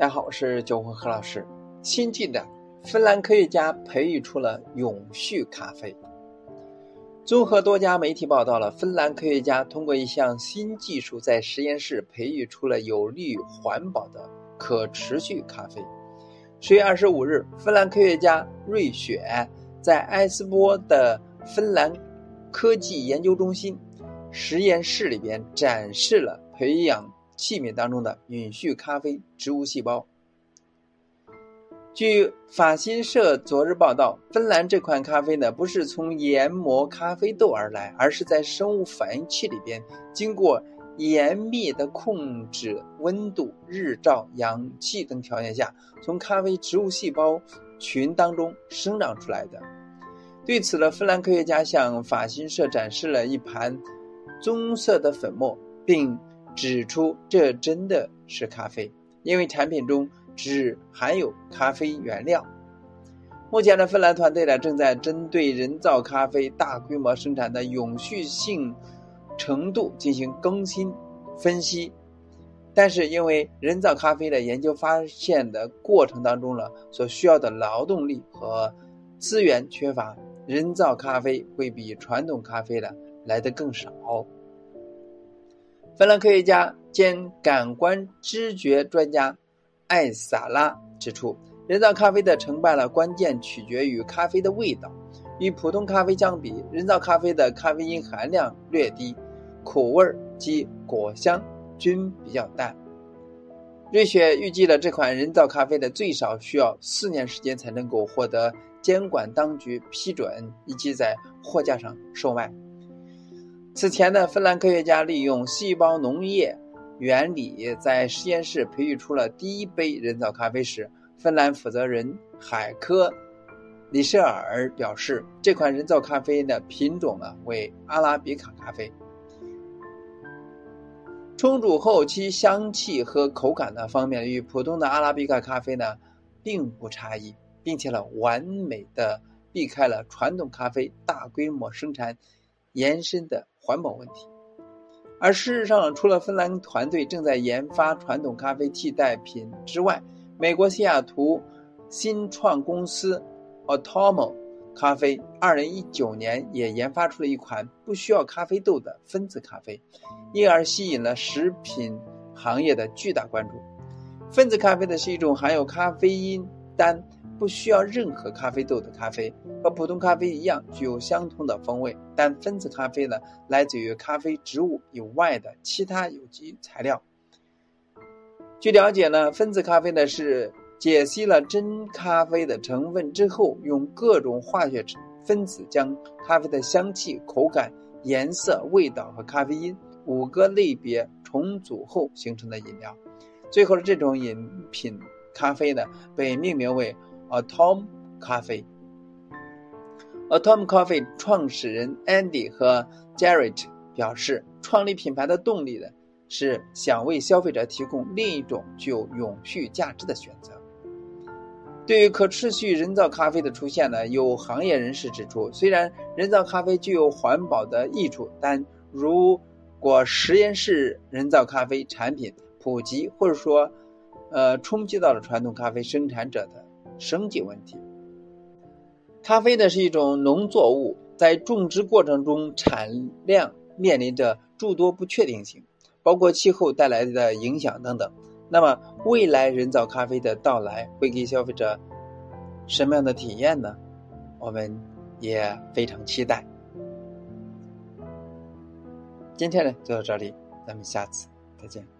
大家好，我是九红何老师。新近的芬兰科学家培育出了永续咖啡。综合多家媒体报道了，芬兰科学家通过一项新技术，在实验室培育出了有利于环保的可持续咖啡。十月二十五日，芬兰科学家瑞雪在埃斯波的芬兰科技研究中心实验室里边展示了培养器皿当中的允续咖啡植物细胞。据法新社昨日报道，芬兰这款咖啡呢，不是从研磨咖啡豆而来，而是在生物反应器里边经过严密的控制温度、日照、氧气等条件下，从咖啡植物细胞群当中生长出来的。对此呢，芬兰科学家向法新社展示了一盘棕色的粉末，并指出这真的是咖啡，因为产品中。只含有咖啡原料。目前的芬兰团队呢，正在针对人造咖啡大规模生产的永续性程度进行更新分析。但是，因为人造咖啡的研究发现的过程当中呢，所需要的劳动力和资源缺乏，人造咖啡会比传统咖啡呢来的更少。芬兰科学家兼感官知觉专家。艾萨拉指出，人造咖啡的成败了关键取决于咖啡的味道。与普通咖啡相比，人造咖啡的咖啡因含量略低，口味及果香均比较淡。瑞雪预计了这款人造咖啡的最少需要四年时间才能够获得监管当局批准，以及在货架上售卖。此前呢，芬兰科学家利用细胞农业。原理在实验室培育出了第一杯人造咖啡时，芬兰负责人海科·里舍尔表示，这款人造咖啡的品种呢为阿拉比卡咖啡。冲煮后其香气和口感的方面与普通的阿拉比卡咖啡呢并不差异，并且呢完美的避开了传统咖啡大规模生产延伸的环保问题。而事实上，除了芬兰团队正在研发传统咖啡替代品之外，美国西雅图新创公司 Automo 咖啡2019年也研发出了一款不需要咖啡豆的分子咖啡，因而吸引了食品行业的巨大关注。分子咖啡呢是一种含有咖啡因单。不需要任何咖啡豆的咖啡，和普通咖啡一样具有相同的风味。但分子咖啡呢，来自于咖啡植物以外的其他有机材料。据了解呢，分子咖啡呢是解析了真咖啡的成分之后，用各种化学分子将咖啡的香气、口感、颜色、味道和咖啡因五个类别重组后形成的饮料。最后的这种饮品咖啡呢，被命名为。Atom Coffee，Atom Coffee 创始人 Andy 和 Jarrett 表示，创立品牌的动力呢是想为消费者提供另一种具有永续价值的选择。对于可持续人造咖啡的出现呢，有行业人士指出，虽然人造咖啡具有环保的益处，但如果实验室人造咖啡产品普及，或者说，呃，冲击到了传统咖啡生产者的。生计问题。咖啡呢是一种农作物，在种植过程中产量面临着诸多不确定性，包括气候带来的影响等等。那么，未来人造咖啡的到来会给消费者什么样的体验呢？我们也非常期待。今天呢就到这里，咱们下次再见。